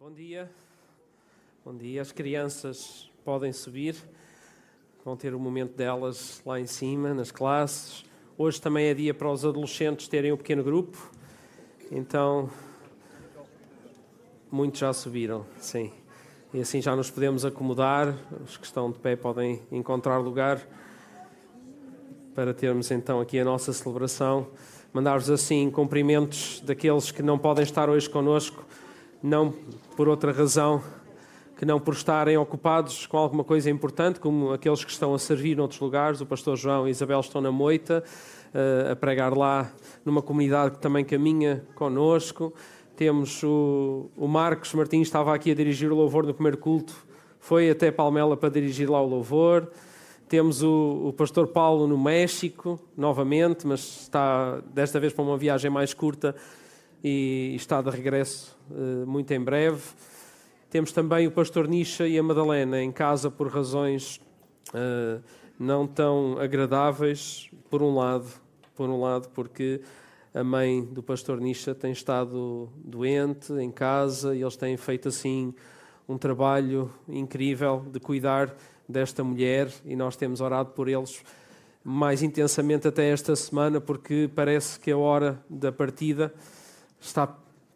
Bom dia. Bom dia. As crianças podem subir. Vão ter o momento delas lá em cima, nas classes. Hoje também é dia para os adolescentes terem um pequeno grupo. Então, muitos já subiram, sim. E assim já nos podemos acomodar. Os que estão de pé podem encontrar lugar para termos então aqui a nossa celebração. Mandar-vos assim cumprimentos daqueles que não podem estar hoje conosco não por outra razão que não por estarem ocupados com alguma coisa importante, como aqueles que estão a servir noutros lugares. O pastor João e Isabel estão na Moita, uh, a pregar lá numa comunidade que também caminha conosco. Temos o, o Marcos Martins, estava aqui a dirigir o louvor no primeiro culto, foi até Palmela para dirigir lá o louvor. Temos o, o, pastor Paulo no México, novamente, mas está desta vez para uma viagem mais curta e está de regresso muito em breve. Temos também o pastor Nisha e a Madalena em casa por razões uh, não tão agradáveis, por um lado, por um lado, porque a mãe do pastor Nisha tem estado doente em casa e eles têm feito assim um trabalho incrível de cuidar desta mulher e nós temos orado por eles mais intensamente até esta semana porque parece que a hora da partida está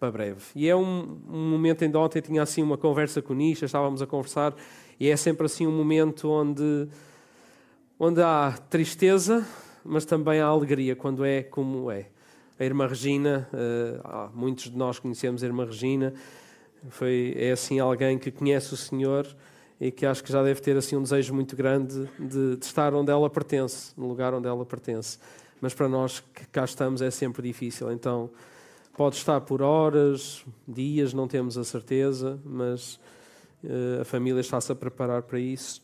para breve. E é um, um momento, ainda ontem tinha assim uma conversa com o Nisha, estávamos a conversar, e é sempre assim um momento onde, onde há tristeza, mas também há alegria, quando é como é. A irmã Regina, uh, muitos de nós conhecemos a irmã Regina, foi, é assim alguém que conhece o Senhor e que acho que já deve ter assim um desejo muito grande de, de estar onde ela pertence, no lugar onde ela pertence. Mas para nós que cá estamos é sempre difícil, então Pode estar por horas, dias, não temos a certeza, mas uh, a família está-se a preparar para isso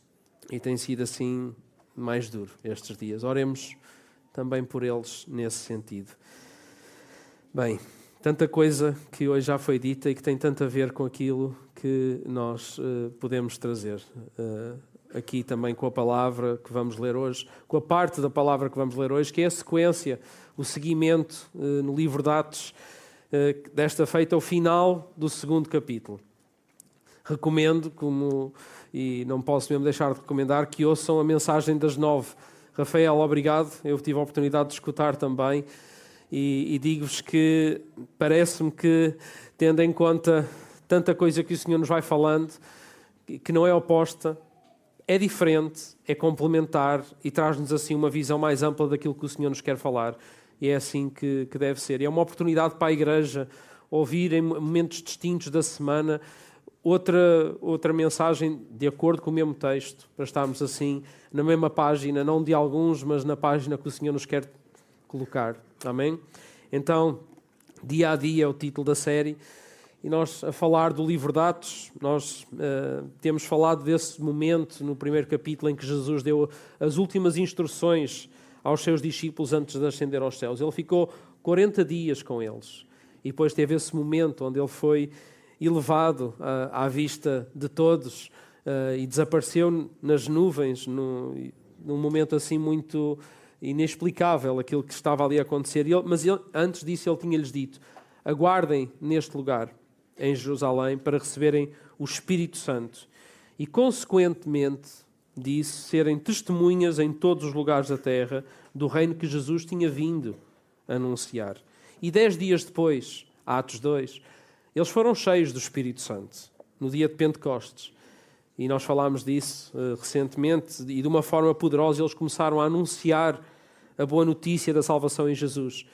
e tem sido assim mais duro estes dias. Oremos também por eles nesse sentido. Bem, tanta coisa que hoje já foi dita e que tem tanto a ver com aquilo que nós uh, podemos trazer. Uh, aqui também com a palavra que vamos ler hoje, com a parte da palavra que vamos ler hoje, que é a sequência, o seguimento no livro de Atos desta feita o final do segundo capítulo. Recomendo, como e não posso mesmo deixar de recomendar, que ouçam a mensagem das nove. Rafael, obrigado. Eu tive a oportunidade de escutar também e, e digo-vos que parece-me que, tendo em conta tanta coisa que o Senhor nos vai falando, que não é oposta, é diferente, é complementar e traz-nos assim uma visão mais ampla daquilo que o Senhor nos quer falar e é assim que, que deve ser. E é uma oportunidade para a Igreja ouvir em momentos distintos da semana outra, outra mensagem de acordo com o mesmo texto, para estarmos assim na mesma página, não de alguns, mas na página que o Senhor nos quer colocar. Amém? Então, dia a dia é o título da série. E nós, a falar do livro de Atos, nós uh, temos falado desse momento no primeiro capítulo em que Jesus deu as últimas instruções aos seus discípulos antes de ascender aos céus. Ele ficou 40 dias com eles. E depois teve esse momento onde ele foi elevado uh, à vista de todos uh, e desapareceu nas nuvens, no, num momento assim muito inexplicável aquilo que estava ali a acontecer. Ele, mas ele, antes disso, ele tinha-lhes dito: aguardem neste lugar, em Jerusalém, para receberem o Espírito Santo. E, consequentemente, disse serem testemunhas em todos os lugares da terra do reino que Jesus tinha vindo anunciar. E dez dias depois, Atos 2, eles foram cheios do Espírito Santo, no dia de Pentecostes. E nós falámos disso uh, recentemente, e de uma forma poderosa eles começaram a anunciar a boa notícia da salvação em Jesus.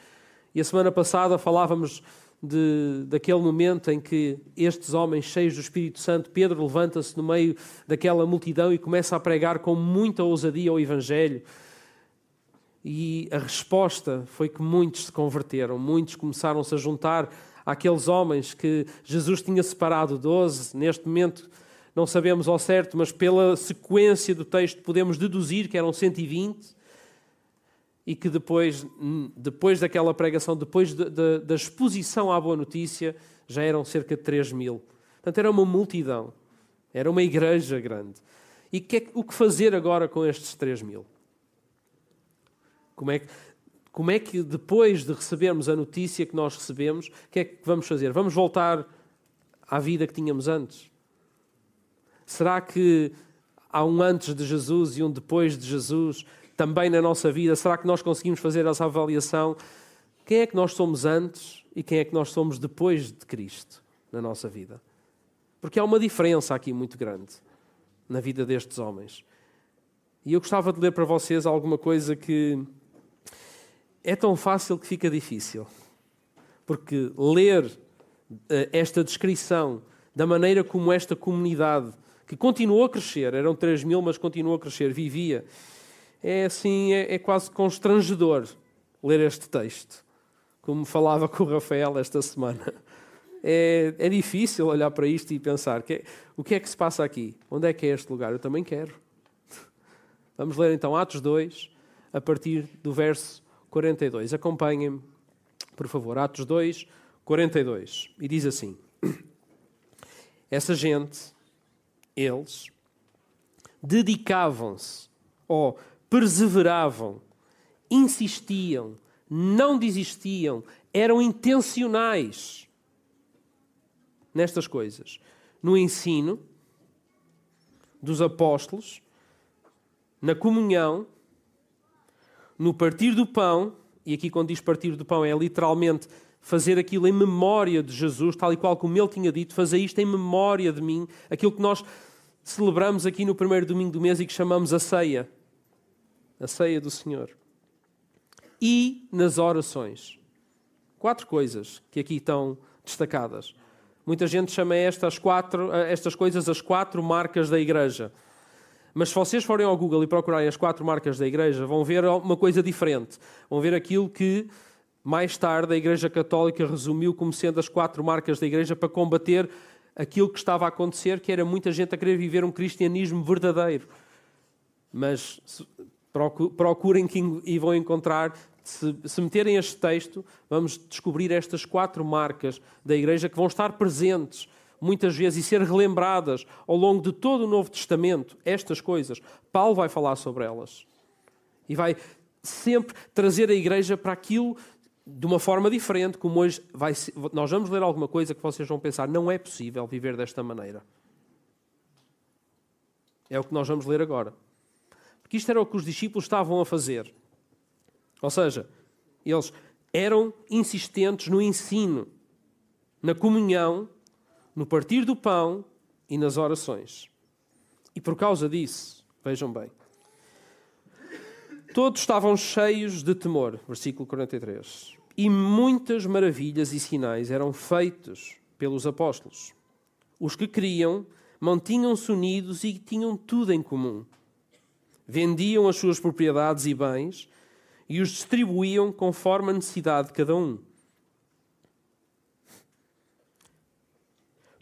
E a semana passada falávamos de, daquele momento em que estes homens cheios do Espírito Santo, Pedro levanta-se no meio daquela multidão e começa a pregar com muita ousadia o Evangelho. E a resposta foi que muitos se converteram, muitos começaram-se a juntar àqueles homens que Jesus tinha separado, doze, neste momento não sabemos ao certo, mas pela sequência do texto podemos deduzir que eram 120 e que depois, depois daquela pregação, depois de, de, da exposição à boa notícia, já eram cerca de 3 mil. Portanto, era uma multidão, era uma igreja grande. E que é, o que fazer agora com estes 3 mil? Como é, que, como é que depois de recebermos a notícia que nós recebemos, o que é que vamos fazer? Vamos voltar à vida que tínhamos antes? Será que há um antes de Jesus e um depois de Jesus também na nossa vida? Será que nós conseguimos fazer essa avaliação? Quem é que nós somos antes e quem é que nós somos depois de Cristo na nossa vida? Porque há uma diferença aqui muito grande na vida destes homens. E eu gostava de ler para vocês alguma coisa que é tão fácil que fica difícil. Porque ler eh, esta descrição da maneira como esta comunidade, que continuou a crescer, eram 3 mil, mas continuou a crescer, vivia, é assim, é, é quase constrangedor ler este texto. Como falava com o Rafael esta semana. É, é difícil olhar para isto e pensar: que, o que é que se passa aqui? Onde é que é este lugar? Eu também quero. Vamos ler então Atos 2, a partir do verso 42. Acompanhem-me, por favor. Atos 2, 42. E diz assim: Essa gente, eles, dedicavam-se ou perseveravam, insistiam, não desistiam, eram intencionais nestas coisas. No ensino dos apóstolos, na comunhão, no partir do pão, e aqui quando diz partir do pão é literalmente fazer aquilo em memória de Jesus, tal e qual como ele tinha dito, fazer isto em memória de mim, aquilo que nós celebramos aqui no primeiro domingo do mês e que chamamos a ceia, a ceia do Senhor. E nas orações. Quatro coisas que aqui estão destacadas. Muita gente chama estas, quatro, estas coisas as quatro marcas da igreja. Mas se vocês forem ao Google e procurarem as quatro marcas da Igreja, vão ver uma coisa diferente. Vão ver aquilo que mais tarde a Igreja Católica resumiu como sendo as quatro marcas da Igreja para combater aquilo que estava a acontecer, que era muita gente a querer viver um cristianismo verdadeiro. Mas procurem e vão encontrar, se, se meterem este texto, vamos descobrir estas quatro marcas da Igreja que vão estar presentes muitas vezes e ser relembradas ao longo de todo o Novo Testamento, estas coisas. Paulo vai falar sobre elas. E vai sempre trazer a igreja para aquilo de uma forma diferente, como hoje vai, nós vamos ler alguma coisa que vocês vão pensar, não é possível viver desta maneira. É o que nós vamos ler agora. Porque isto era o que os discípulos estavam a fazer. Ou seja, eles eram insistentes no ensino, na comunhão no partir do pão e nas orações. E por causa disso, vejam bem, todos estavam cheios de temor, versículo 43. E muitas maravilhas e sinais eram feitos pelos apóstolos. Os que criam mantinham-se unidos e tinham tudo em comum. Vendiam as suas propriedades e bens e os distribuíam conforme a necessidade de cada um.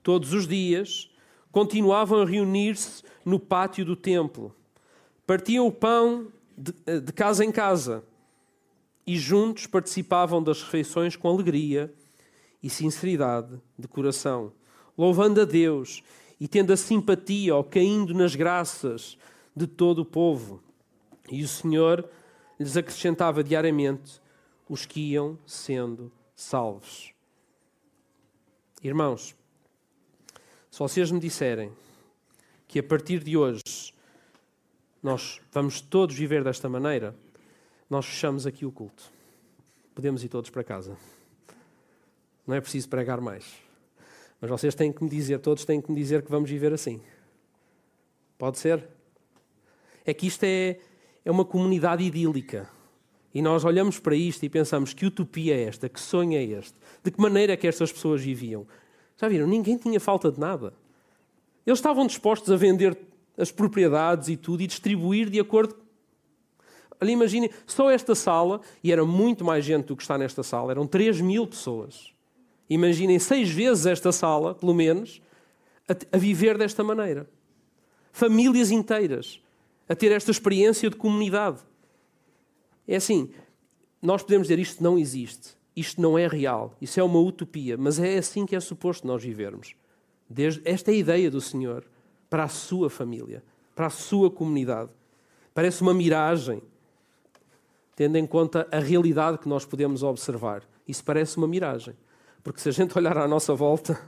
todos os dias, continuavam a reunir-se no pátio do templo. Partiam o pão de, eh, de, casa em casa e juntos participavam das refeições com alegria e sinceridade de coração, louvando a Deus e tendo a simpatia ou caindo nas graças de todo o povo. E o Senhor lhes acrescentava diariamente os que iam sendo salvos. Irmãos, se vocês me disserem que a partir de hoje nós vamos todos viver desta maneira, nós fechamos aqui o culto. Podemos ir todos para casa. Não é preciso pregar mais. Mas vocês têm que me dizer, todos têm que me dizer que vamos viver assim. Pode ser? É que isto é, é uma comunidade idílica. E nós olhamos para isto e pensamos que utopia é esta, que sonho é este, de que maneira é que estas pessoas viviam. Já viram? Ninguém tinha falta de nada. Eles estavam dispostos a vender as propriedades e tudo e distribuir de acordo. Olha, imaginem, só esta sala, e era muito mais gente do que está nesta sala, eram 3 mil pessoas. Imaginem seis vezes esta sala, pelo menos, a, a viver desta maneira. Famílias inteiras a ter esta experiência de comunidade. É assim, nós podemos dizer isto não existe isto não é real, isso é uma utopia, mas é assim que é suposto nós vivermos. Desde, esta é a ideia do Senhor para a sua família, para a sua comunidade. Parece uma miragem, tendo em conta a realidade que nós podemos observar. Isso parece uma miragem, porque se a gente olhar à nossa volta,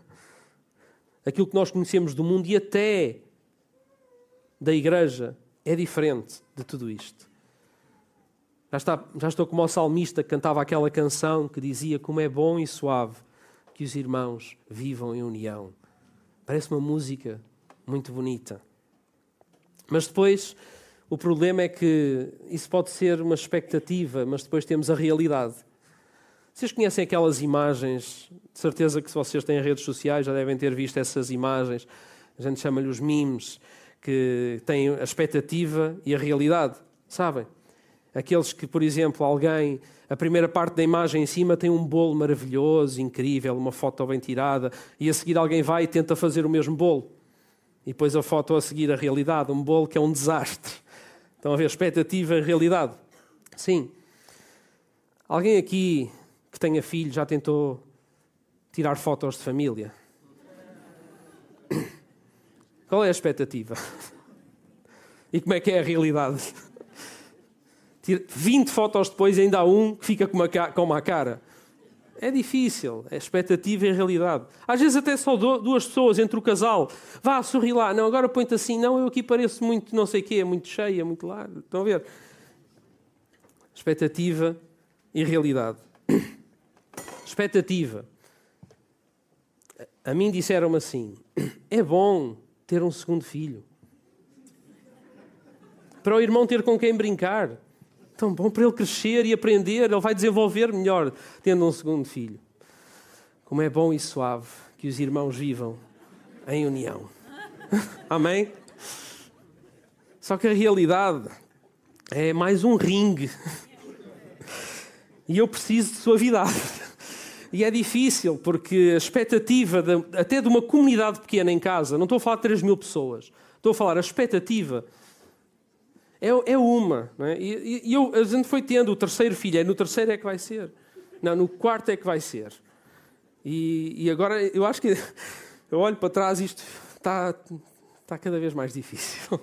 aquilo que nós conhecemos do mundo e até da igreja, é diferente de tudo isto. Já, está, já estou como o salmista que cantava aquela canção que dizia como é bom e suave que os irmãos vivam em união. Parece uma música muito bonita. Mas depois o problema é que isso pode ser uma expectativa, mas depois temos a realidade. Vocês conhecem aquelas imagens? De certeza que se vocês têm redes sociais já devem ter visto essas imagens. A gente chama-lhe os memes, que têm a expectativa e a realidade. Sabem? Aqueles que, por exemplo, alguém, a primeira parte da imagem em cima tem um bolo maravilhoso, incrível, uma foto bem tirada, e a seguir alguém vai e tenta fazer o mesmo bolo. E depois a foto a seguir a realidade, um bolo que é um desastre. Estão a ver expectativa e realidade? Sim. Alguém aqui que tenha filho já tentou tirar fotos de família? Qual é a expectativa? E como é que é a realidade? 20 fotos depois ainda há um que fica com uma, com uma cara. É difícil, é expectativa e realidade. Às vezes até só duas pessoas entre o casal. Vá, sorri lá. Não, agora põe-te assim. Não, eu aqui pareço muito não sei o quê, muito cheia, muito largo. Estão a ver? Expectativa e realidade expectativa. A mim disseram-me assim: é bom ter um segundo filho. Para o irmão ter com quem brincar. Tão bom para ele crescer e aprender, ele vai desenvolver melhor tendo um segundo filho. Como é bom e suave que os irmãos vivam em união. Amém? Só que a realidade é mais um ringue. E eu preciso de suavidade. E é difícil, porque a expectativa de, até de uma comunidade pequena em casa, não estou a falar de 3 mil pessoas, estou a falar a expectativa é, é uma. É? E, e eu, a gente foi tendo o terceiro filho, é no terceiro é que vai ser. Não, no quarto é que vai ser. E, e agora eu acho que eu olho para trás e isto está, está cada vez mais difícil.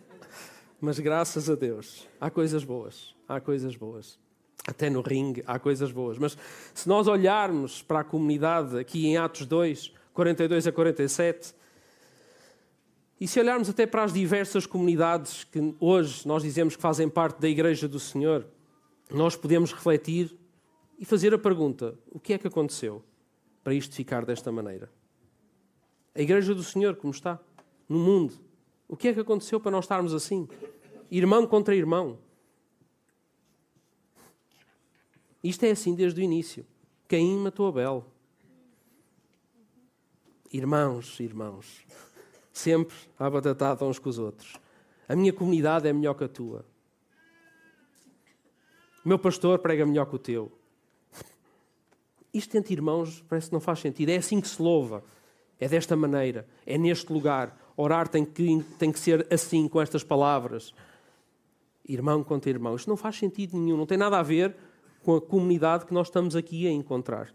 Mas graças a Deus, há coisas boas. Há coisas boas. Até no ringue há coisas boas. Mas se nós olharmos para a comunidade aqui em Atos 2, 42 a 47, e se olharmos até para as diversas comunidades que hoje nós dizemos que fazem parte da Igreja do Senhor, nós podemos refletir e fazer a pergunta: o que é que aconteceu para isto ficar desta maneira? A Igreja do Senhor, como está? No mundo. O que é que aconteceu para nós estarmos assim? Irmão contra irmão. Isto é assim desde o início. Caim matou Abel. Irmãos, irmãos, sempre à batatada uns com os outros. A minha comunidade é melhor que a tua. O meu pastor prega melhor que o teu. Isto entre irmãos parece que não faz sentido. É assim que se louva. É desta maneira. É neste lugar. Orar tem que, tem que ser assim, com estas palavras. Irmão contra irmão. Isto não faz sentido nenhum. Não tem nada a ver com a comunidade que nós estamos aqui a encontrar.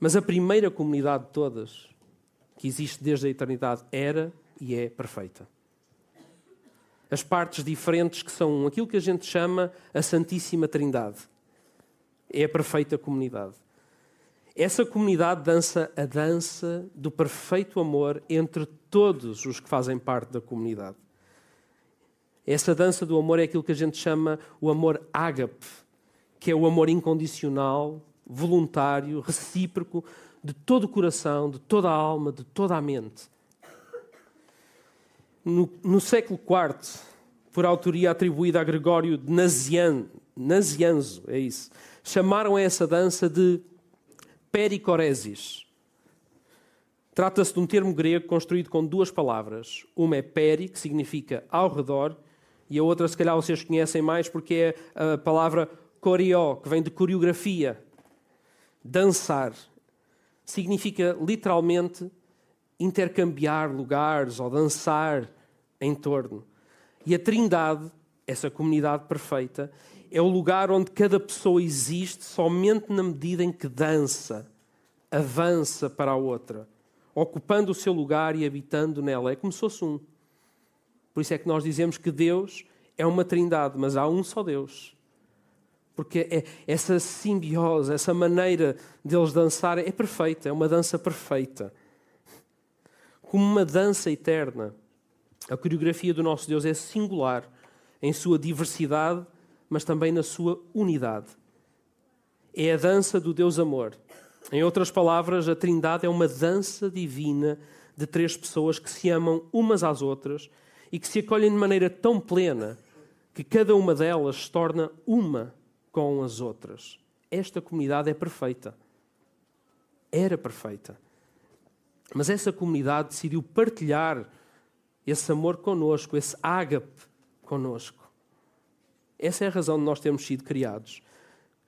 Mas a primeira comunidade de todas, que existe desde a eternidade, era e é perfeita. As partes diferentes que são aquilo que a gente chama a Santíssima Trindade. É a perfeita comunidade. Essa comunidade dança a dança do perfeito amor entre todos os que fazem parte da comunidade. Essa dança do amor é aquilo que a gente chama o amor ágape, que é o amor incondicional, voluntário, recíproco, de todo o coração, de toda a alma, de toda a mente. No, no século IV, por autoria atribuída a Gregório de Nazian, Nazianzo, é isso, chamaram essa dança de pericoresis. Trata-se de um termo grego construído com duas palavras. Uma é peri, que significa ao redor, e a outra, se calhar, vocês conhecem mais porque é a palavra coreó, que vem de coreografia. Dançar. Significa literalmente intercambiar lugares ou dançar em torno. E a Trindade, essa comunidade perfeita, é o lugar onde cada pessoa existe somente na medida em que dança, avança para a outra, ocupando o seu lugar e habitando nela. É como se fosse um. Por isso é que nós dizemos que Deus é uma trindade, mas há um só Deus. Porque é, essa simbiose, essa maneira deles dançarem é perfeita, é uma dança perfeita. Como uma dança eterna. A coreografia do nosso Deus é singular em sua diversidade, mas também na sua unidade. É a dança do Deus amor. Em outras palavras, a Trindade é uma dança divina de três pessoas que se amam umas às outras e que se acolhem de maneira tão plena que cada uma delas se torna uma com as outras. Esta comunidade é perfeita. Era perfeita. Mas essa comunidade decidiu partilhar esse amor conosco, esse ágape conosco. Essa é a razão de nós termos sido criados.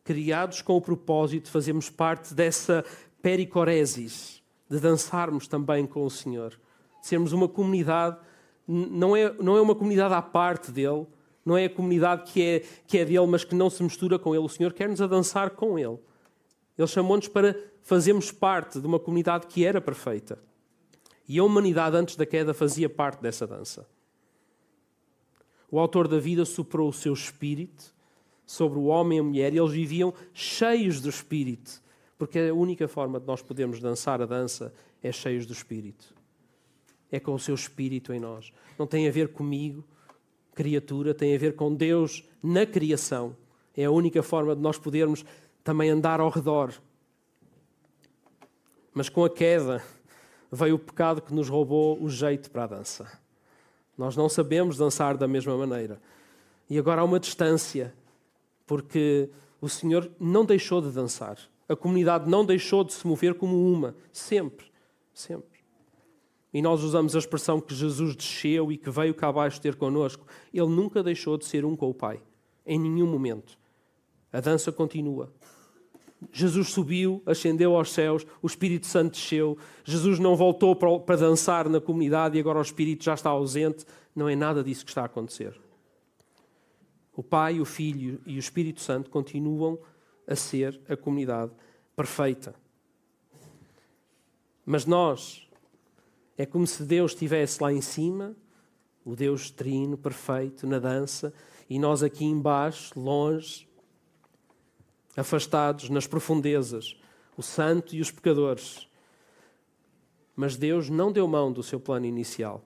Criados com o propósito de fazermos parte dessa pericoresis, de dançarmos também com o Senhor. De sermos uma comunidade, não é, não é uma comunidade à parte dele, não é a comunidade que é, que é dele, mas que não se mistura com ele. O Senhor quer-nos a dançar com ele. Ele chamou-nos para fazermos parte de uma comunidade que era perfeita. E a humanidade, antes da queda, fazia parte dessa dança. O autor da vida soprou o seu espírito sobre o homem e a mulher e eles viviam cheios do espírito, porque a única forma de nós podermos dançar a dança é cheios do espírito. É com o seu espírito em nós. Não tem a ver comigo, criatura, tem a ver com Deus na criação. É a única forma de nós podermos também andar ao redor. Mas com a queda, veio o pecado que nos roubou o jeito para a dança. Nós não sabemos dançar da mesma maneira. E agora há uma distância, porque o Senhor não deixou de dançar. A comunidade não deixou de se mover como uma, sempre, sempre. E nós usamos a expressão que Jesus desceu e que veio cá abaixo ter connosco. Ele nunca deixou de ser um com o Pai, em nenhum momento. A dança continua. Jesus subiu, ascendeu aos céus, o Espírito Santo desceu. Jesus não voltou para dançar na comunidade e agora o Espírito já está ausente. Não é nada disso que está a acontecer. O Pai, o Filho e o Espírito Santo continuam a ser a comunidade perfeita. Mas nós, é como se Deus estivesse lá em cima, o Deus trino, perfeito, na dança, e nós aqui embaixo, longe, afastados nas profundezas, o santo e os pecadores. Mas Deus não deu mão do seu plano inicial,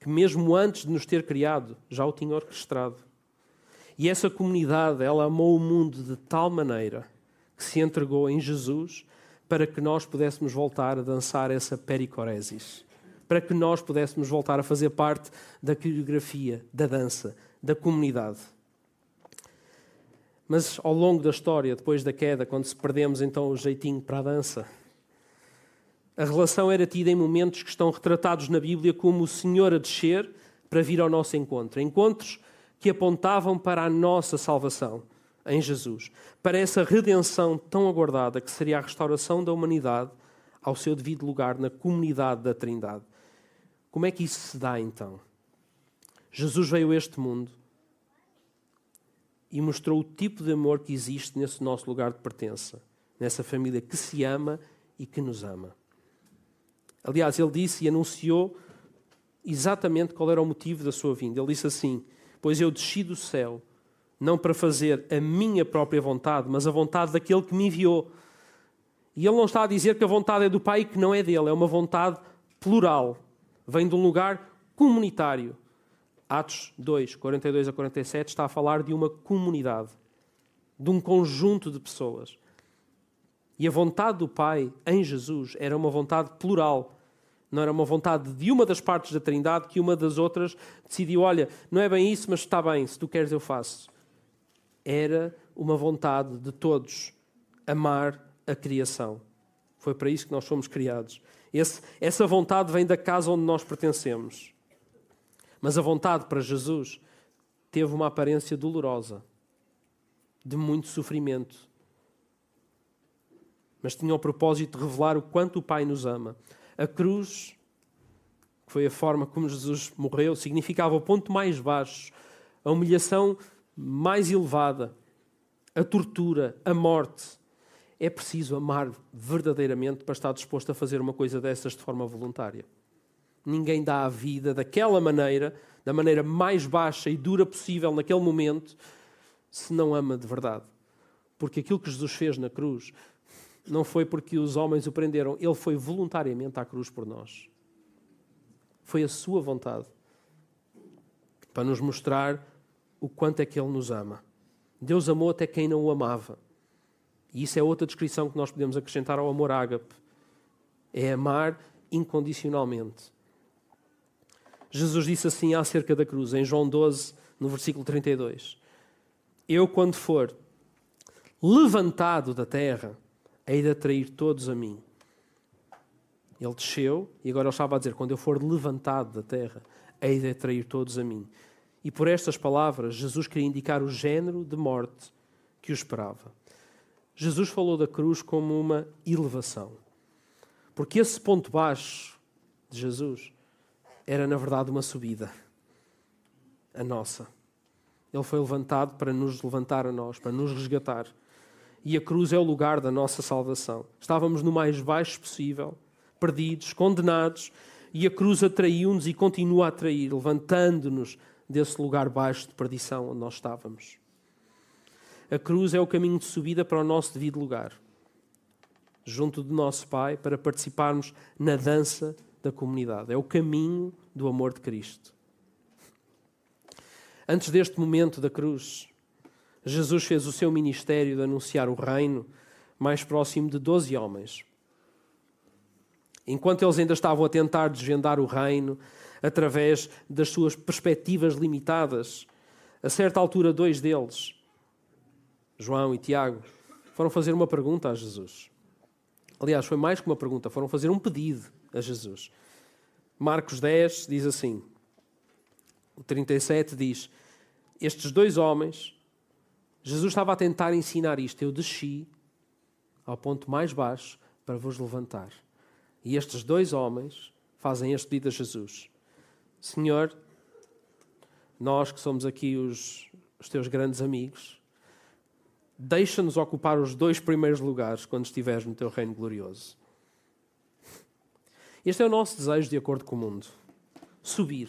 que mesmo antes de nos ter criado, já o tinha orquestrado. E essa comunidade, ela amou o mundo de tal maneira que se entregou em Jesus para que nós pudéssemos voltar a dançar essa pericoresis, para que nós pudéssemos voltar a fazer parte da coreografia, da dança, da comunidade. Mas ao longo da história, depois da queda, quando se perdemos então o jeitinho para a dança, a relação era tida em momentos que estão retratados na Bíblia como o Senhor a descer para vir ao nosso encontro. Encontros que apontavam para a nossa salvação em Jesus, para essa redenção tão aguardada que seria a restauração da humanidade ao seu devido lugar na comunidade da Trindade. Como é que isso se dá então? Jesus veio a este mundo e mostrou o tipo de amor que existe nesse nosso lugar de pertença, nessa família que se ama e que nos ama. Aliás, ele disse e anunciou exatamente qual era o motivo da sua vinda. Ele disse assim: Pois eu desci do céu, não para fazer a minha própria vontade, mas a vontade daquele que me enviou. E ele não está a dizer que a vontade é do Pai e que não é dele, é uma vontade plural. Vem de um lugar comunitário. Atos 2, 42 a 47, está a falar de uma comunidade, de um conjunto de pessoas. E a vontade do Pai em Jesus era uma vontade plural. Não era uma vontade de uma das partes da Trindade que uma das outras decidiu: olha, não é bem isso, mas está bem, se tu queres eu faço. Era uma vontade de todos amar a criação. Foi para isso que nós fomos criados. Esse, essa vontade vem da casa onde nós pertencemos. Mas a vontade para Jesus teve uma aparência dolorosa, de muito sofrimento. Mas tinha o propósito de revelar o quanto o Pai nos ama. A cruz, que foi a forma como Jesus morreu, significava o ponto mais baixo, a humilhação mais elevada, a tortura, a morte. É preciso amar verdadeiramente para estar disposto a fazer uma coisa dessas de forma voluntária. Ninguém dá a vida daquela maneira, da maneira mais baixa e dura possível naquele momento, se não ama de verdade. Porque aquilo que Jesus fez na cruz não foi porque os homens o prenderam, ele foi voluntariamente à cruz por nós. Foi a sua vontade para nos mostrar o quanto é que ele nos ama. Deus amou até quem não o amava. E isso é outra descrição que nós podemos acrescentar ao amor ágape. É amar incondicionalmente. Jesus disse assim acerca da cruz, em João 12, no versículo 32. Eu, quando for levantado da terra, hei de atrair todos a mim. Ele desceu e agora ele estava a dizer: quando eu for levantado da terra, hei de atrair todos a mim. E por estas palavras, Jesus queria indicar o género de morte que o esperava. Jesus falou da cruz como uma elevação. Porque esse ponto baixo de Jesus era, na verdade, uma subida. A nossa. Ele foi levantado para nos levantar a nós, para nos resgatar. E a cruz é o lugar da nossa salvação. Estávamos no mais baixo possível, perdidos, condenados, e a cruz atraiu-nos e continua a atrair, levantando-nos desse lugar baixo de perdição onde nós estávamos. A cruz é o caminho de subida para o nosso devido lugar, junto do nosso Pai, para participarmos na dança da comunidade. É o caminho do amor de Cristo. Antes deste momento da cruz, Jesus fez o seu ministério de anunciar o reino mais próximo de doze homens. Enquanto eles ainda estavam a tentar desvendar o reino através das suas perspectivas limitadas, a certa altura, dois deles, João e Tiago, foram fazer uma pergunta a Jesus. Aliás, foi mais que uma pergunta, foram fazer um pedido a Jesus. Marcos 10 diz assim: o 37 diz: Estes dois homens, Jesus estava a tentar ensinar isto. Eu desci ao ponto mais baixo para vos levantar. E estes dois homens fazem este pedido a Jesus: Senhor, nós que somos aqui os, os teus grandes amigos, deixa-nos ocupar os dois primeiros lugares quando estiveres no teu reino glorioso. Este é o nosso desejo de acordo com o mundo: subir,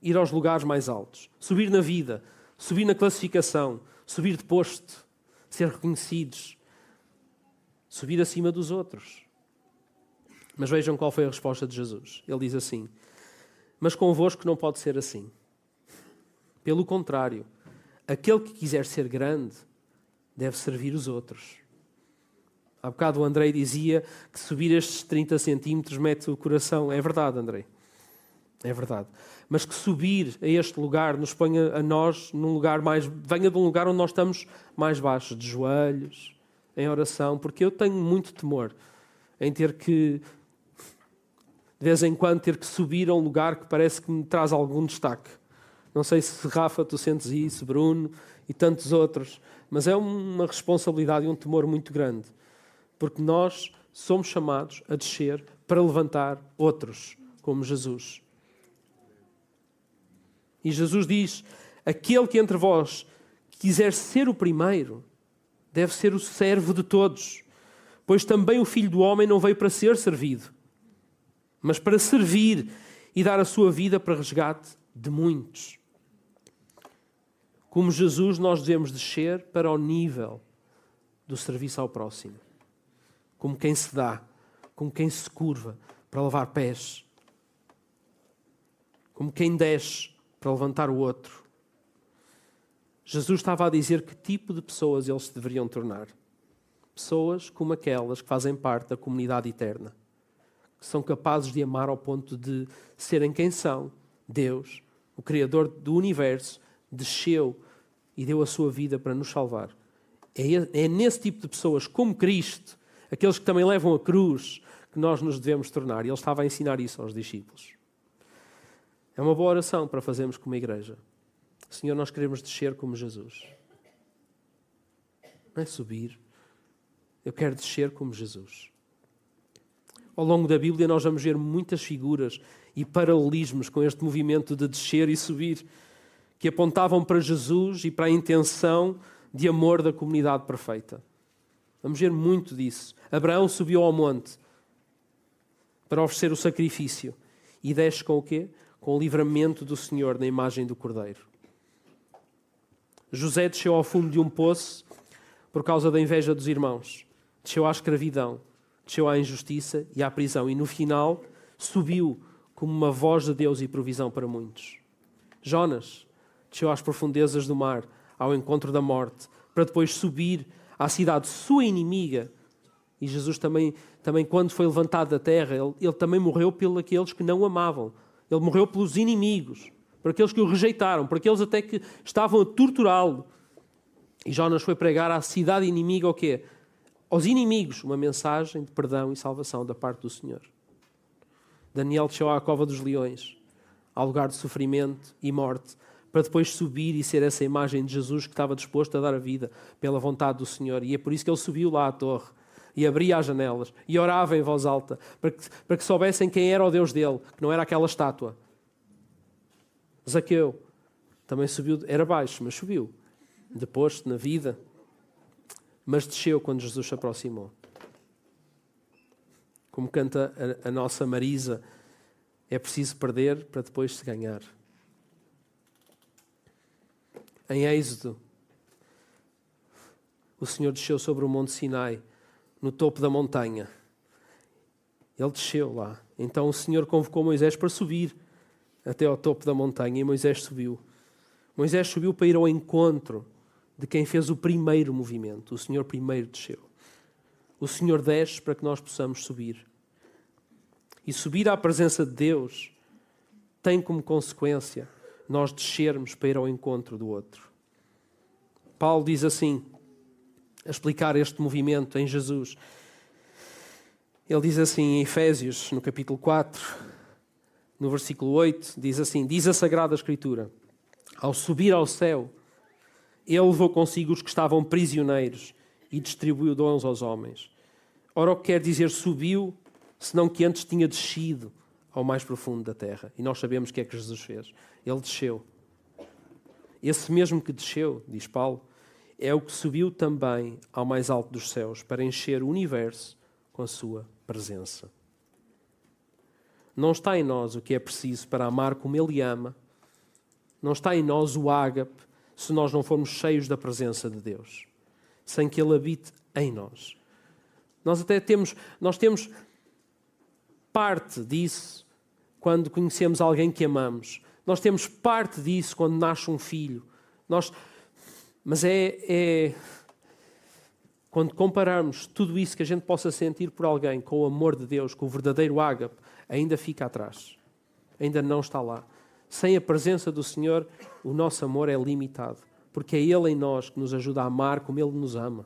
ir aos lugares mais altos, subir na vida, subir na classificação, subir de posto, ser reconhecidos, subir acima dos outros. Mas vejam qual foi a resposta de Jesus. Ele diz assim: Mas convosco não pode ser assim. Pelo contrário, aquele que quiser ser grande deve servir os outros. Há bocado o Andrei dizia que subir estes 30 centímetros mete o coração. É verdade, Andrei. É verdade. Mas que subir a este lugar nos ponha a nós num lugar mais. venha de um lugar onde nós estamos mais baixos, de joelhos, em oração, porque eu tenho muito temor em ter que. de vez em quando, ter que subir a um lugar que parece que me traz algum destaque. Não sei se, Rafa, tu sentes isso, Bruno e tantos outros, mas é uma responsabilidade e um temor muito grande porque nós somos chamados a descer para levantar outros, como Jesus. E Jesus diz: aquele que entre vós quiser ser o primeiro, deve ser o servo de todos, pois também o filho do homem não veio para ser servido, mas para servir e dar a sua vida para resgate de muitos. Como Jesus, nós devemos descer para o nível do serviço ao próximo como quem se dá, como quem se curva para lavar pés, como quem desce para levantar o outro. Jesus estava a dizer que tipo de pessoas eles se deveriam tornar. Pessoas como aquelas que fazem parte da comunidade eterna, que são capazes de amar ao ponto de serem quem são. Deus, o Criador do universo, desceu e deu a sua vida para nos salvar. É, é nesse tipo de pessoas, como Cristo, aqueles que também levam a cruz, que nós nos devemos tornar. E ele estava a ensinar isso aos discípulos. É uma boa oração para fazermos como igreja. Senhor, nós queremos descer como Jesus. Não é subir. Eu quero descer como Jesus. Ao longo da Bíblia, nós vamos ver muitas figuras e paralelismos com este movimento de descer e subir, que apontavam para Jesus e para a intenção de amor da comunidade perfeita. Vamos ver muito disso. Abraão subiu ao monte para oferecer o sacrifício e desce com o quê? Com o livramento do Senhor na imagem do Cordeiro. José desceu ao fundo de um poço por causa da inveja dos irmãos, desceu à escravidão, desceu à injustiça e à prisão, e no final subiu como uma voz de Deus e provisão para muitos. Jonas desceu às profundezas do mar, ao encontro da morte, para depois subir à cidade sua inimiga. E Jesus também, também quando foi levantado da terra, ele, ele também morreu pelos aqueles que não amavam. Ele morreu pelos inimigos, por aqueles que o rejeitaram, por aqueles até que estavam a torturá-lo. E Jonas foi pregar à cidade inimiga o quê? Aos inimigos, uma mensagem de perdão e salvação da parte do Senhor. Daniel desceu à cova dos leões, ao lugar de sofrimento e morte, para depois subir e ser essa imagem de Jesus que estava disposto a dar a vida pela vontade do Senhor. E é por isso que ele subiu lá à torre e abria as janelas e orava em voz alta para que, para que soubessem quem era o Deus dele, que não era aquela estátua. Zaqueu também subiu, era baixo, mas subiu. Depois, na vida, mas desceu quando Jesus se aproximou. Como canta a, a nossa Marisa, é preciso perder para depois se ganhar. Em Êxodo, o Senhor desceu sobre o Monte Sinai, no topo da montanha. Ele desceu lá. Então o Senhor convocou Moisés para subir até ao topo da montanha e Moisés subiu. Moisés subiu para ir ao encontro de quem fez o primeiro movimento. O Senhor primeiro desceu. O Senhor desce para que nós possamos subir. E subir à presença de Deus tem como consequência nós descermos para ir ao encontro do outro. Paulo diz assim, a explicar este movimento em Jesus. Ele diz assim em Efésios, no capítulo 4, no versículo 8, diz assim: Diz a Sagrada Escritura: Ao subir ao céu, ele levou consigo os que estavam prisioneiros e distribuiu dons aos homens. Ora, o que quer dizer subiu, senão que antes tinha descido ao mais profundo da terra. E nós sabemos o que é que Jesus fez. Ele desceu. Esse mesmo que desceu, diz Paulo, é o que subiu também ao mais alto dos céus para encher o universo com a sua presença. Não está em nós o que é preciso para amar como Ele ama. Não está em nós o ágape se nós não formos cheios da presença de Deus, sem que Ele habite em nós. Nós até temos, nós temos parte disso quando conhecemos alguém que amamos. Nós temos parte disso quando nasce um filho. Nós, mas é, é quando compararmos tudo isso que a gente possa sentir por alguém com o amor de Deus, com o verdadeiro ágape, ainda fica atrás. Ainda não está lá. Sem a presença do Senhor, o nosso amor é limitado, porque é Ele em nós que nos ajuda a amar como Ele nos ama.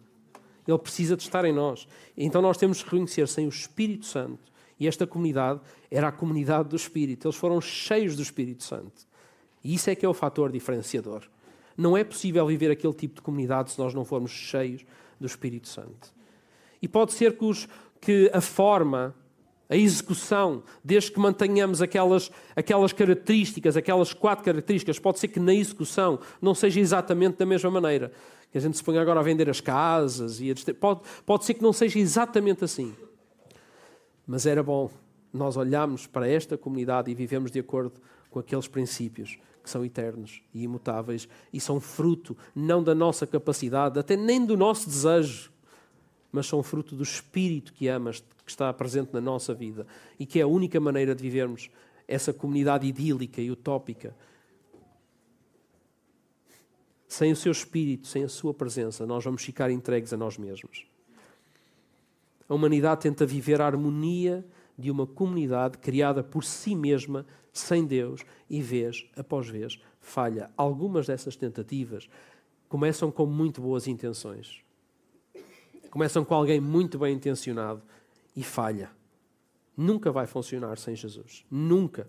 Ele precisa de estar em nós. Então nós temos que reconhecer sem o Espírito Santo. E esta comunidade era a comunidade do Espírito. Eles foram cheios do Espírito Santo. E isso é que é o fator diferenciador. Não é possível viver aquele tipo de comunidade se nós não formos cheios do Espírito Santo. E pode ser que, os, que a forma, a execução, desde que mantenhamos aquelas, aquelas características, aquelas quatro características, pode ser que na execução não seja exatamente da mesma maneira. Que a gente se ponha agora a vender as casas e a pode, pode ser que não seja exatamente assim. Mas era bom nós olharmos para esta comunidade e vivemos de acordo com aqueles princípios que são eternos e imutáveis e são fruto não da nossa capacidade, até nem do nosso desejo, mas são fruto do Espírito que amas, que está presente na nossa vida e que é a única maneira de vivermos essa comunidade idílica e utópica. Sem o seu Espírito, sem a sua presença, nós vamos ficar entregues a nós mesmos. A humanidade tenta viver a harmonia de uma comunidade criada por si mesma, sem Deus, e vez após vez falha. Algumas dessas tentativas começam com muito boas intenções. Começam com alguém muito bem intencionado e falha. Nunca vai funcionar sem Jesus. Nunca.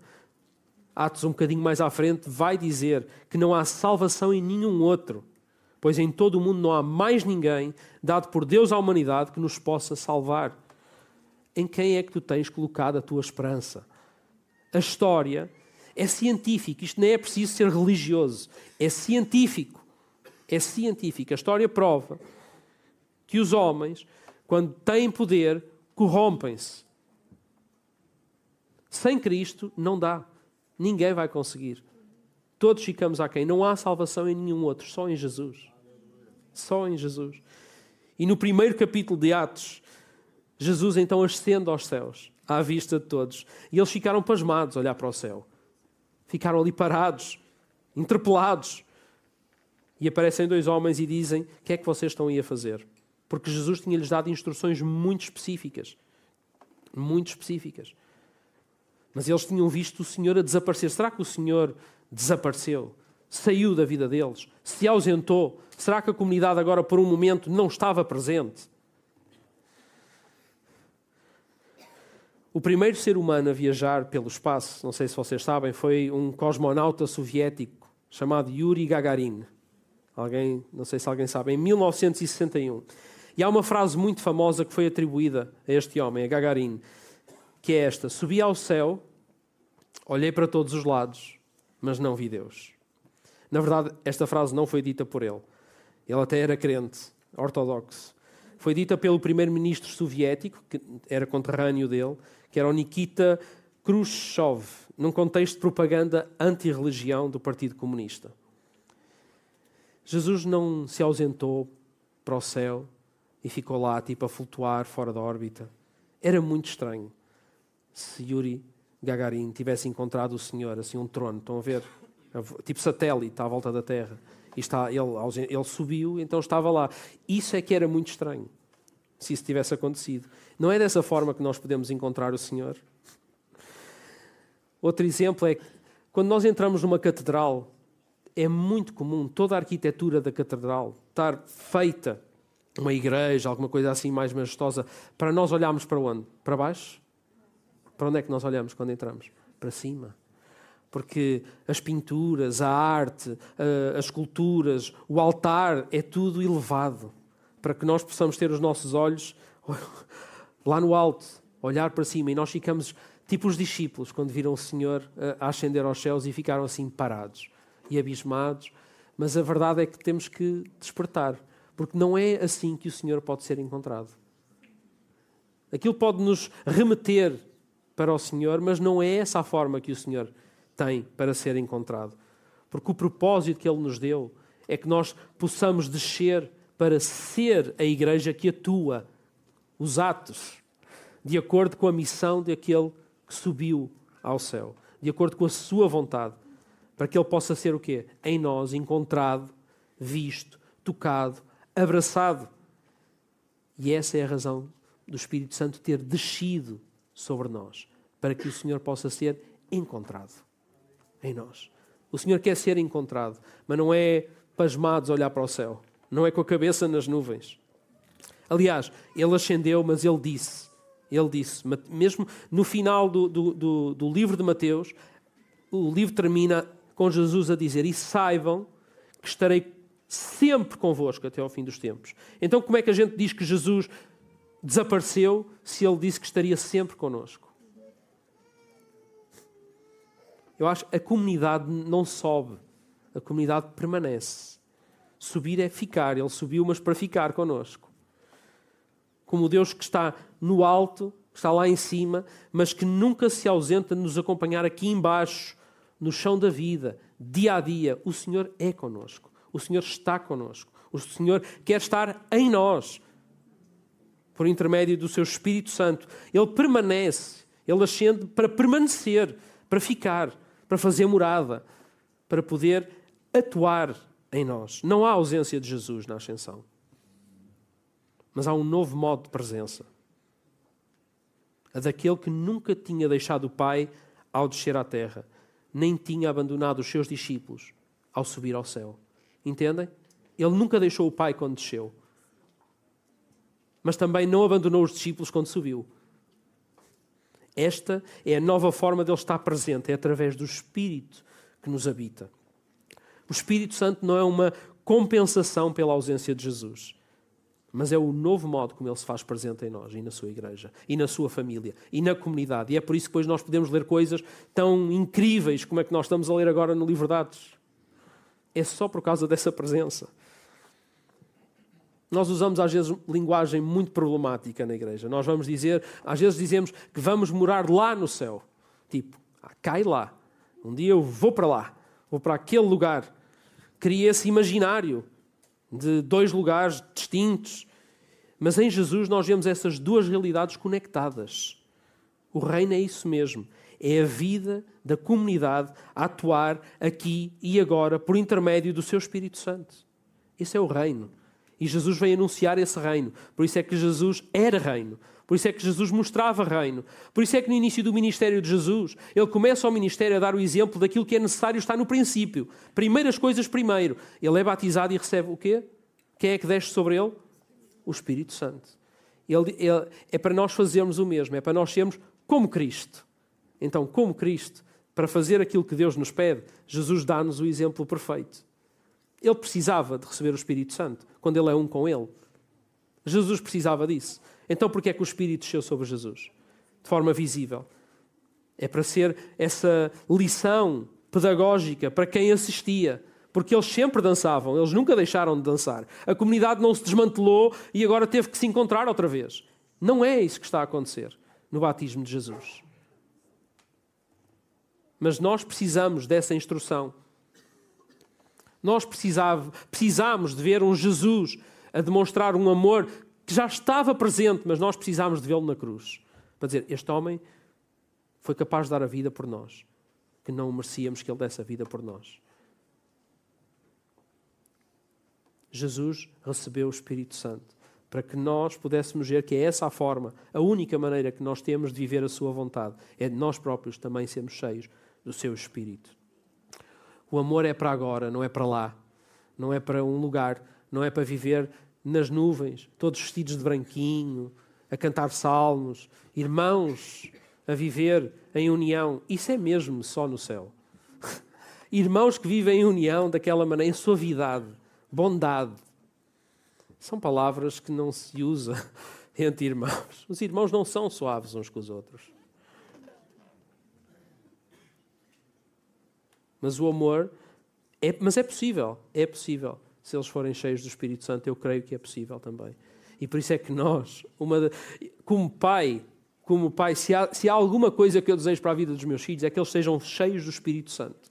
Atos um bocadinho mais à frente vai dizer que não há salvação em nenhum outro, pois em todo o mundo não há mais ninguém dado por Deus à humanidade que nos possa salvar em quem é que tu tens colocado a tua esperança. A história é científica, isto nem é preciso ser religioso, é científico. É científico. A história prova que os homens, quando têm poder, corrompem-se. Sem Cristo não dá. Ninguém vai conseguir. Todos ficamos aquém. Não há salvação em nenhum outro, só em Jesus. Só em Jesus. E no primeiro capítulo de Atos, Jesus então ascende aos céus, à vista de todos. E eles ficaram pasmados a olhar para o céu. Ficaram ali parados, interpelados. E aparecem dois homens e dizem: O que é que vocês estão aí a fazer? Porque Jesus tinha-lhes dado instruções muito específicas. Muito específicas. Mas eles tinham visto o Senhor a desaparecer. Será que o Senhor desapareceu? Saiu da vida deles? Se ausentou? Será que a comunidade agora, por um momento, não estava presente? O primeiro ser humano a viajar pelo espaço, não sei se vocês sabem, foi um cosmonauta soviético chamado Yuri Gagarin. Alguém, não sei se alguém sabe, em 1961. E há uma frase muito famosa que foi atribuída a este homem, a Gagarin, que é esta: Subi ao céu, olhei para todos os lados, mas não vi Deus. Na verdade, esta frase não foi dita por ele. Ele até era crente, ortodoxo. Foi dita pelo primeiro-ministro soviético, que era conterrâneo dele, que era o Nikita Khrushchev, num contexto de propaganda anti-religião do Partido Comunista. Jesus não se ausentou para o céu e ficou lá, tipo, a flutuar fora da órbita. Era muito estranho se Yuri Gagarin tivesse encontrado o Senhor, assim, um trono, estão a ver? Tipo satélite à volta da Terra. E está, ele, ele subiu, então estava lá. Isso é que era muito estranho, se isso tivesse acontecido. Não é dessa forma que nós podemos encontrar o Senhor? Outro exemplo é que, quando nós entramos numa catedral, é muito comum toda a arquitetura da catedral estar feita uma igreja, alguma coisa assim mais majestosa, para nós olharmos para onde? Para baixo? Para onde é que nós olhamos quando entramos? Para cima. Porque as pinturas, a arte, as esculturas, o altar é tudo elevado para que nós possamos ter os nossos olhos lá no alto, olhar para cima e nós ficamos tipo os discípulos quando viram o Senhor a ascender aos céus e ficaram assim parados e abismados. Mas a verdade é que temos que despertar porque não é assim que o Senhor pode ser encontrado. Aquilo pode nos remeter para o Senhor, mas não é essa a forma que o Senhor tem para ser encontrado. Porque o propósito que Ele nos deu é que nós possamos descer para ser a igreja que atua os atos de acordo com a missão daquele que subiu ao céu, de acordo com a sua vontade, para que ele possa ser o quê? Em nós encontrado, visto, tocado, abraçado. E essa é a razão do Espírito Santo ter descido sobre nós, para que o Senhor possa ser encontrado em nós. O Senhor quer ser encontrado, mas não é pasmados olhar para o céu, não é com a cabeça nas nuvens. Aliás, ele ascendeu, mas ele disse, ele disse, mesmo no final do, do, do, do livro de Mateus, o livro termina com Jesus a dizer: E saibam que estarei sempre convosco até ao fim dos tempos. Então, como é que a gente diz que Jesus desapareceu se ele disse que estaria sempre connosco? Eu acho que a comunidade não sobe, a comunidade permanece. Subir é ficar, ele subiu, mas para ficar connosco. Como o Deus que está no alto, que está lá em cima, mas que nunca se ausenta de nos acompanhar aqui embaixo, no chão da vida, dia a dia. O Senhor é connosco. O Senhor está conosco. O Senhor quer estar em nós, por intermédio do seu Espírito Santo. Ele permanece, ele ascende para permanecer, para ficar, para fazer morada, para poder atuar em nós. Não há ausência de Jesus na ascensão, mas há um novo modo de presença. A daquele que nunca tinha deixado o Pai ao descer à terra, nem tinha abandonado os seus discípulos ao subir ao céu. Entendem? Ele nunca deixou o Pai quando desceu. Mas também não abandonou os discípulos quando subiu. Esta é a nova forma de Ele estar presente, é através do Espírito que nos habita. O Espírito Santo não é uma compensação pela ausência de Jesus, mas é o novo modo como Ele se faz presente em nós e na sua igreja, e na sua família, e na comunidade. E é por isso que depois nós podemos ler coisas tão incríveis como é que nós estamos a ler agora no livro de Atos é só por causa dessa presença. Nós usamos às vezes linguagem muito problemática na igreja. Nós vamos dizer, às vezes dizemos que vamos morar lá no céu. Tipo, ah, cai lá. Um dia eu vou para lá, vou para aquele lugar. Cria esse imaginário de dois lugares distintos Mas em Jesus nós vemos essas duas realidades conectadas. O reino é isso mesmo. É a vida da comunidade a atuar aqui e agora por intermédio do seu Espírito Santo. Esse é o reino. E Jesus veio anunciar esse reino. Por isso é que Jesus era reino. Por isso é que Jesus mostrava reino. Por isso é que no início do ministério de Jesus, ele começa o ministério a dar o exemplo daquilo que é necessário estar no princípio. Primeiras coisas primeiro. Ele é batizado e recebe o quê? Quem é que desce sobre ele? O Espírito Santo. Ele, ele, é para nós fazermos o mesmo, é para nós sermos como Cristo. Então, como Cristo, para fazer aquilo que Deus nos pede, Jesus dá-nos o exemplo perfeito. Ele precisava de receber o Espírito Santo, quando ele é um com ele. Jesus precisava disso. Então, por que é que o Espírito desceu sobre Jesus? De forma visível. É para ser essa lição pedagógica para quem assistia. Porque eles sempre dançavam, eles nunca deixaram de dançar. A comunidade não se desmantelou e agora teve que se encontrar outra vez. Não é isso que está a acontecer no batismo de Jesus. Mas nós precisamos dessa instrução. Nós precisamos de ver um Jesus a demonstrar um amor que já estava presente, mas nós precisámos de vê-lo na cruz. Para dizer, este homem foi capaz de dar a vida por nós, que não merecíamos que ele desse a vida por nós. Jesus recebeu o Espírito Santo para que nós pudéssemos ver que é essa a forma, a única maneira que nós temos de viver a sua vontade, é de nós próprios também sermos cheios do seu Espírito. O amor é para agora, não é para lá, não é para um lugar, não é para viver nas nuvens, todos vestidos de branquinho, a cantar salmos, irmãos a viver em união. Isso é mesmo só no céu. Irmãos que vivem em união daquela maneira, em suavidade, bondade. São palavras que não se usa entre irmãos. Os irmãos não são suaves uns com os outros. Mas o amor é, mas é possível, é possível se eles forem cheios do Espírito Santo, eu creio que é possível também. E por isso é que nós, uma, como pai, como pai, se há, se há alguma coisa que eu desejo para a vida dos meus filhos, é que eles sejam cheios do Espírito Santo.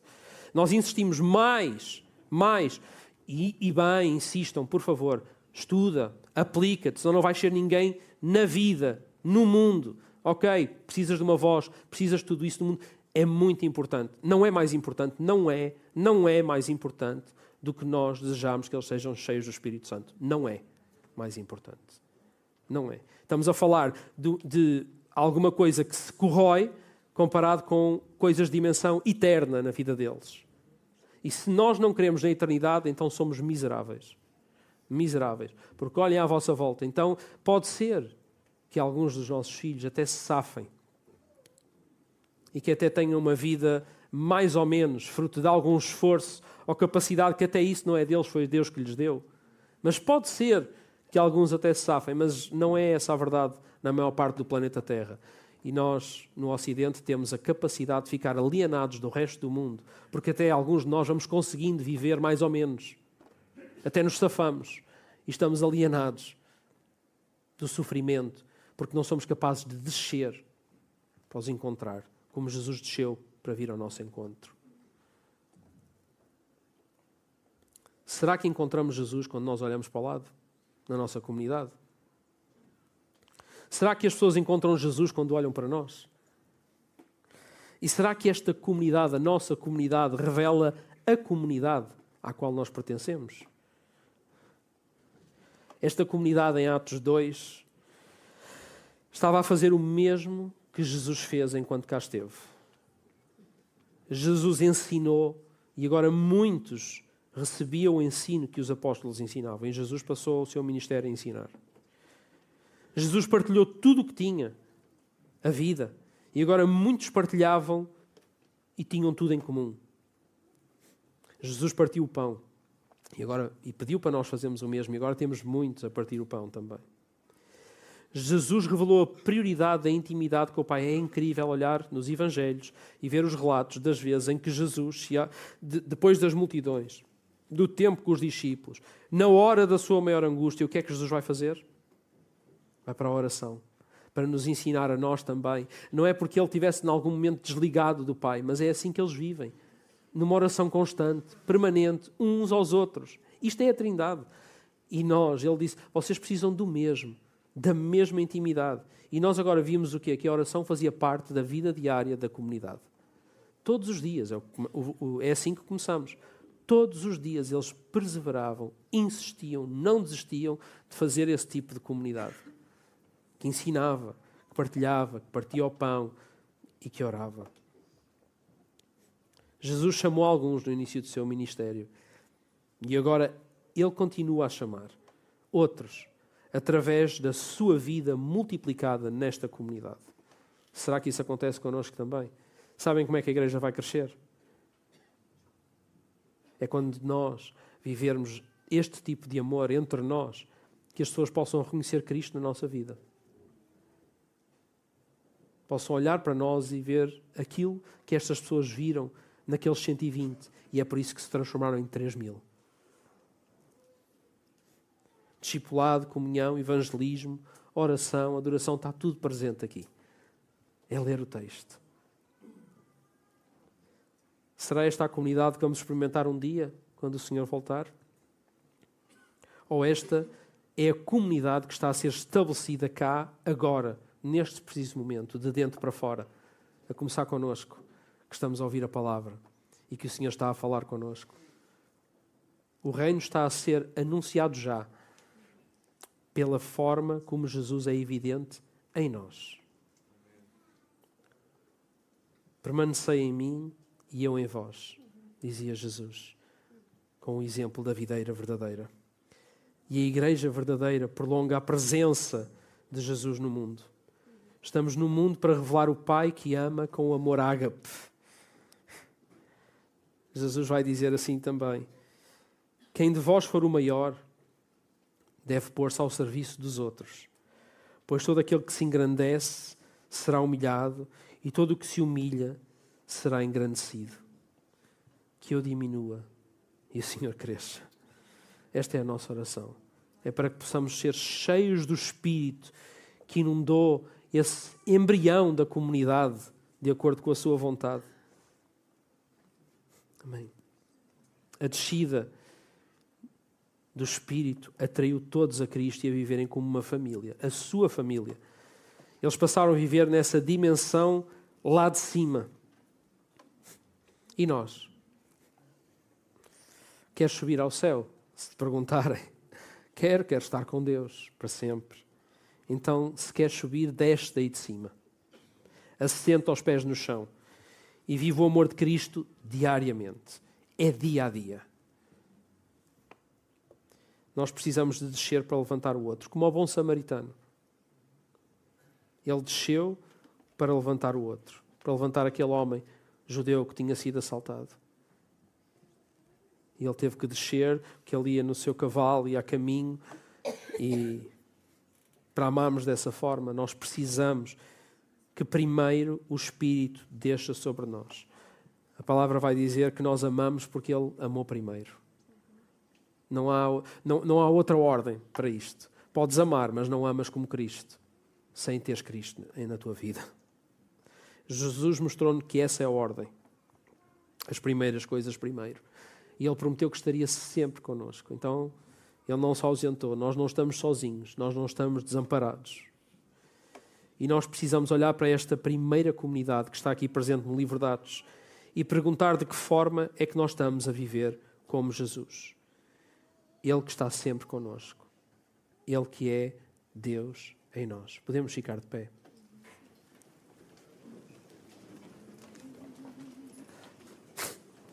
Nós insistimos mais, mais, e, e bem, insistam, por favor, estuda, aplica-te, senão não vais ser ninguém na vida, no mundo. Ok, precisas de uma voz, precisas de tudo isso no mundo. É muito importante. Não é mais importante, não é, não é mais importante do que nós desejamos que eles sejam cheios do Espírito Santo. Não é mais importante. Não é. Estamos a falar de, de alguma coisa que se corrói comparado com coisas de dimensão eterna na vida deles. E se nós não queremos na eternidade, então somos miseráveis. Miseráveis. Porque olhem à vossa volta. Então pode ser que alguns dos nossos filhos até se safem e que até tenham uma vida mais ou menos fruto de algum esforço ou capacidade que até isso não é deles, foi Deus que lhes deu. Mas pode ser que alguns até se safem, mas não é essa a verdade na maior parte do planeta Terra. E nós, no Ocidente, temos a capacidade de ficar alienados do resto do mundo, porque até alguns de nós vamos conseguindo viver mais ou menos. Até nos safamos e estamos alienados do sofrimento, porque não somos capazes de descer para os encontrar, como Jesus desceu para vir ao nosso encontro. Será que encontramos Jesus quando nós olhamos para o lado, na nossa comunidade? Será que as pessoas encontram Jesus quando olham para nós? E será que esta comunidade, a nossa comunidade, revela a comunidade à qual nós pertencemos? Esta comunidade em Atos 2 estava a fazer o mesmo que Jesus fez enquanto cá esteve. Jesus ensinou e agora muitos recebia o ensino que os apóstolos ensinavam. E Jesus passou o seu ministério a ensinar. Jesus partilhou tudo o que tinha, a vida. E agora muitos partilhavam e tinham tudo em comum. Jesus partiu o pão. E agora e pediu para nós fazermos o mesmo. E agora temos muitos a partir o pão também. Jesus revelou a prioridade da intimidade com o Pai. É incrível olhar nos Evangelhos e ver os relatos das vezes em que Jesus, depois das multidões, do tempo com os discípulos, na hora da sua maior angústia, o que é que Jesus vai fazer? Vai para a oração, para nos ensinar a nós também. Não é porque ele tivesse em algum momento desligado do Pai, mas é assim que eles vivem, numa oração constante, permanente, uns aos outros. Isto é a Trindade. E nós, ele disse, vocês precisam do mesmo. Da mesma intimidade. E nós agora vimos o quê? Que a oração fazia parte da vida diária da comunidade. Todos os dias, é, é assim que começamos. Todos os dias eles perseveravam, insistiam, não desistiam de fazer esse tipo de comunidade. Que ensinava, que partilhava, que partia o pão e que orava. Jesus chamou alguns no início do seu ministério e agora ele continua a chamar outros através da sua vida multiplicada nesta comunidade. Será que isso acontece connosco também? Sabem como é que a igreja vai crescer? É quando nós vivermos este tipo de amor entre nós que as pessoas possam reconhecer Cristo na nossa vida. Possam olhar para nós e ver aquilo que estas pessoas viram naqueles 120 e é por isso que se transformaram em 3 mil discipulado, comunhão, evangelismo, oração, adoração, está tudo presente aqui. É ler o texto. Será esta a comunidade que vamos experimentar um dia, quando o Senhor voltar? Ou esta é a comunidade que está a ser estabelecida cá, agora, neste preciso momento, de dentro para fora, a começar connosco, que estamos a ouvir a palavra e que o Senhor está a falar connosco? O reino está a ser anunciado já pela forma como Jesus é evidente em nós. Permanecei em mim e eu em vós, dizia Jesus, com o exemplo da videira verdadeira. E a igreja verdadeira prolonga a presença de Jesus no mundo. Estamos no mundo para revelar o Pai que ama com o amor ágape. Jesus vai dizer assim também: Quem de vós for o maior, deve pôr-se ao serviço dos outros. Pois todo aquele que se engrandece será humilhado, e todo o que se humilha será engrandecido. Que eu diminua e o Senhor cresça. Esta é a nossa oração. É para que possamos ser cheios do Espírito que inundou esse embrião da comunidade de acordo com a sua vontade. Amém. A descida do Espírito atraiu todos a Cristo e a viverem como uma família, a sua família. Eles passaram a viver nessa dimensão lá de cima. E nós? Queres subir ao céu? Se te perguntarem. Quero, quero estar com Deus para sempre. Então, se queres subir, desce daí de cima. Assenta aos pés no chão. E vive o amor de Cristo diariamente. É dia a dia nós precisamos de descer para levantar o outro, como o bom samaritano. Ele desceu para levantar o outro, para levantar aquele homem judeu que tinha sido assaltado. E ele teve que descer, que ele ia no seu cavalo, ia a caminho, e para amarmos dessa forma, nós precisamos que primeiro o Espírito deixa sobre nós. A palavra vai dizer que nós amamos porque Ele amou primeiro. Não há, não, não há outra ordem para isto. Podes amar, mas não amas como Cristo, sem teres Cristo na tua vida. Jesus mostrou-nos que essa é a ordem. As primeiras coisas primeiro. E Ele prometeu que estaria sempre connosco. Então, Ele não se ausentou. Nós não estamos sozinhos. Nós não estamos desamparados. E nós precisamos olhar para esta primeira comunidade que está aqui presente no livro de Atos e perguntar de que forma é que nós estamos a viver como Jesus. Ele que está sempre conosco. Ele que é Deus em nós. Podemos ficar de pé.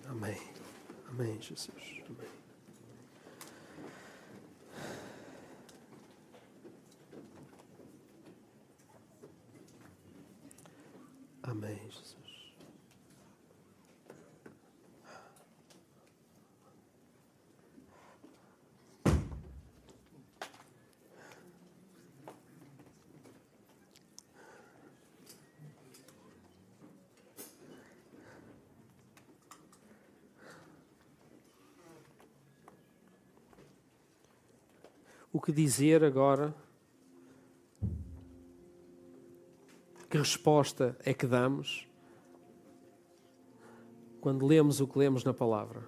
Amém. Amém, Jesus. Amém. Amém, Jesus. O que dizer agora? Que resposta é que damos quando lemos o que lemos na palavra?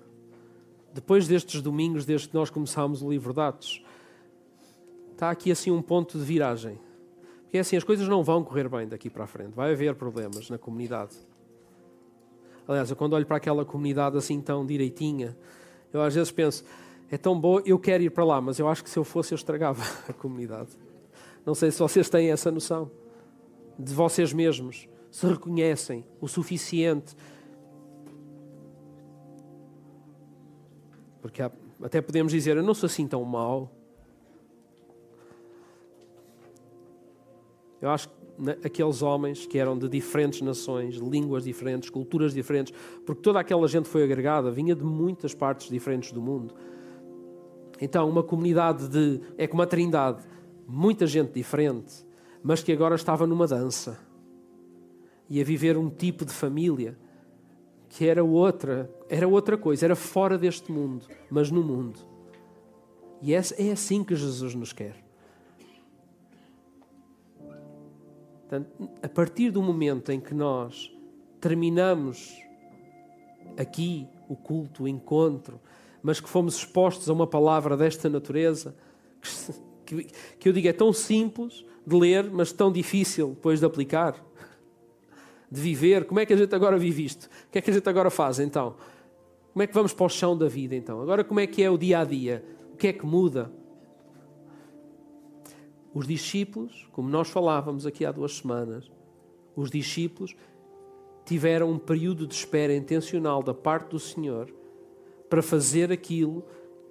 Depois destes domingos, desde que nós começámos o livro de Atos, está aqui assim um ponto de viragem. Porque é assim, as coisas não vão correr bem daqui para a frente. Vai haver problemas na comunidade. Aliás, eu quando olho para aquela comunidade assim tão direitinha, eu às vezes penso, é tão boa, eu quero ir para lá, mas eu acho que se eu fosse eu estragava a comunidade. Não sei se vocês têm essa noção de vocês mesmos, se reconhecem o suficiente. Porque há, até podemos dizer, eu não sou assim tão mau. Eu acho que aqueles homens que eram de diferentes nações, línguas diferentes, culturas diferentes, porque toda aquela gente foi agregada, vinha de muitas partes diferentes do mundo. Então, uma comunidade de. é como uma trindade, muita gente diferente, mas que agora estava numa dança e a viver um tipo de família que era outra, era outra coisa, era fora deste mundo, mas no mundo. E é, é assim que Jesus nos quer. Portanto, a partir do momento em que nós terminamos aqui o culto, o encontro, mas que fomos expostos a uma palavra desta natureza, que, que eu digo é tão simples de ler, mas tão difícil depois de aplicar, de viver. Como é que a gente agora vive isto? O que é que a gente agora faz então? Como é que vamos para o chão da vida então? Agora, como é que é o dia a dia? O que é que muda? Os discípulos, como nós falávamos aqui há duas semanas, os discípulos tiveram um período de espera intencional da parte do Senhor para fazer aquilo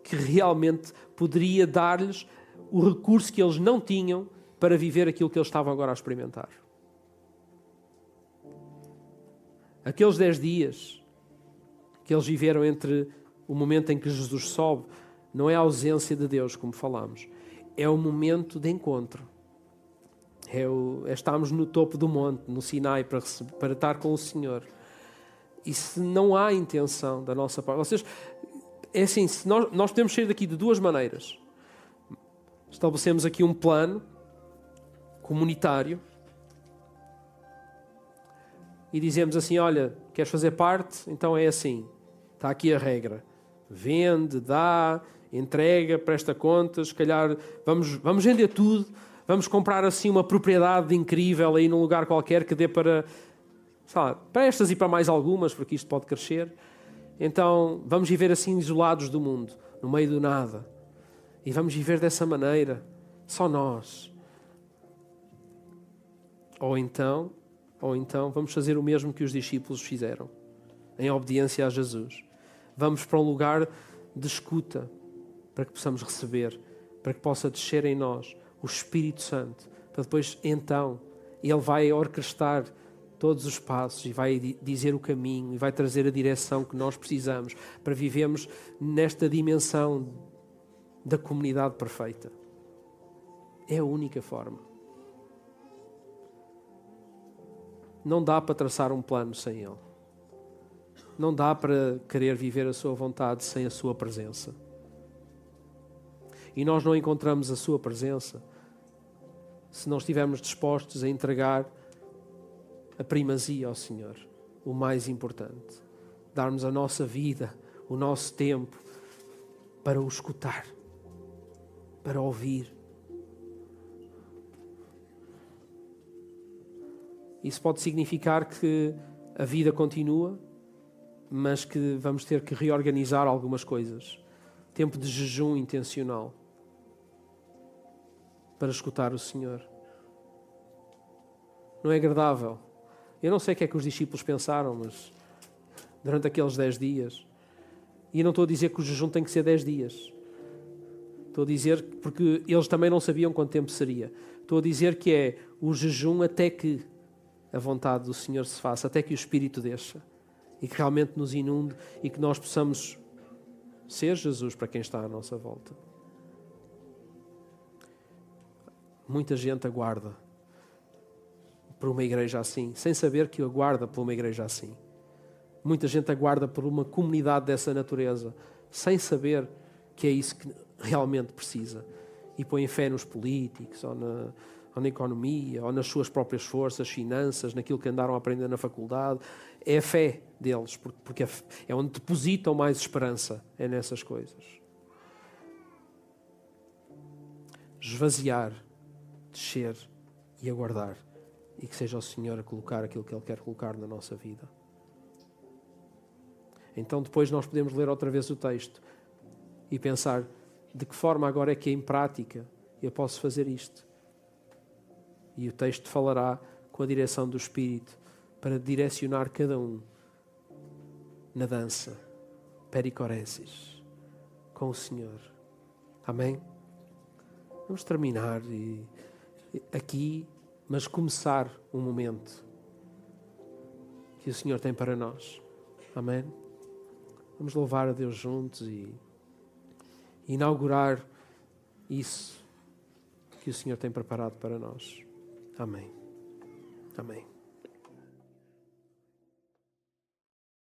que realmente poderia dar-lhes o recurso que eles não tinham para viver aquilo que eles estavam agora a experimentar. Aqueles dez dias que eles viveram entre o momento em que Jesus sobe, não é a ausência de Deus, como falámos, é o momento de encontro. É, o, é estarmos no topo do monte, no Sinai, para, para estar com o Senhor. E se não há intenção da nossa parte, vocês, é assim, nós, nós podemos sair daqui de duas maneiras. Estabelecemos aqui um plano comunitário e dizemos assim: Olha, queres fazer parte? Então é assim. Está aqui a regra. Vende, dá, entrega, presta contas, se calhar vamos, vamos vender tudo, vamos comprar assim uma propriedade incrível aí num lugar qualquer que dê para, lá, para estas e para mais algumas, porque isto pode crescer. Então vamos viver assim isolados do mundo, no meio do nada. E vamos viver dessa maneira, só nós. Ou então, ou então vamos fazer o mesmo que os discípulos fizeram, em obediência a Jesus. Vamos para um lugar de escuta, para que possamos receber, para que possa descer em nós o Espírito Santo, para depois, então, Ele vai orquestrar todos os passos e vai dizer o caminho e vai trazer a direção que nós precisamos para vivermos nesta dimensão da comunidade perfeita. É a única forma. Não dá para traçar um plano sem Ele. Não dá para querer viver a Sua vontade sem a Sua presença e nós não encontramos a Sua presença se não estivermos dispostos a entregar a primazia ao Senhor, o mais importante. Darmos a nossa vida, o nosso tempo para o escutar, para ouvir. Isso pode significar que a vida continua, mas que vamos ter que reorganizar algumas coisas. Tempo de jejum intencional para escutar o Senhor. Não é agradável. Eu não sei o que é que os discípulos pensaram, mas durante aqueles dez dias. E não estou a dizer que o jejum tem que ser dez dias. Estou a dizer porque eles também não sabiam quanto tempo seria. Estou a dizer que é o jejum até que a vontade do Senhor se faça, até que o Espírito deixa e que realmente nos inunde e que nós possamos ser Jesus para quem está à nossa volta. Muita gente aguarda por uma igreja assim, sem saber que aguarda por uma igreja assim. Muita gente aguarda por uma comunidade dessa natureza, sem saber que é isso que realmente precisa. E põe fé nos políticos, ou na, ou na economia, ou nas suas próprias forças, finanças, naquilo que andaram a aprender na faculdade. É a fé deles, porque é onde depositam mais esperança, é nessas coisas. esvaziar, descer e aguardar. E que seja o Senhor a colocar aquilo que Ele quer colocar na nossa vida. Então depois nós podemos ler outra vez o texto e pensar de que forma agora é que em prática eu posso fazer isto. E o texto falará com a direção do Espírito para direcionar cada um na dança, pericoresis, com o Senhor. Amém? Vamos terminar e, aqui, mas começar um momento que o Senhor tem para nós. Amém? Vamos louvar a Deus juntos e inaugurar isso que o Senhor tem preparado para nós. Amém. Amém.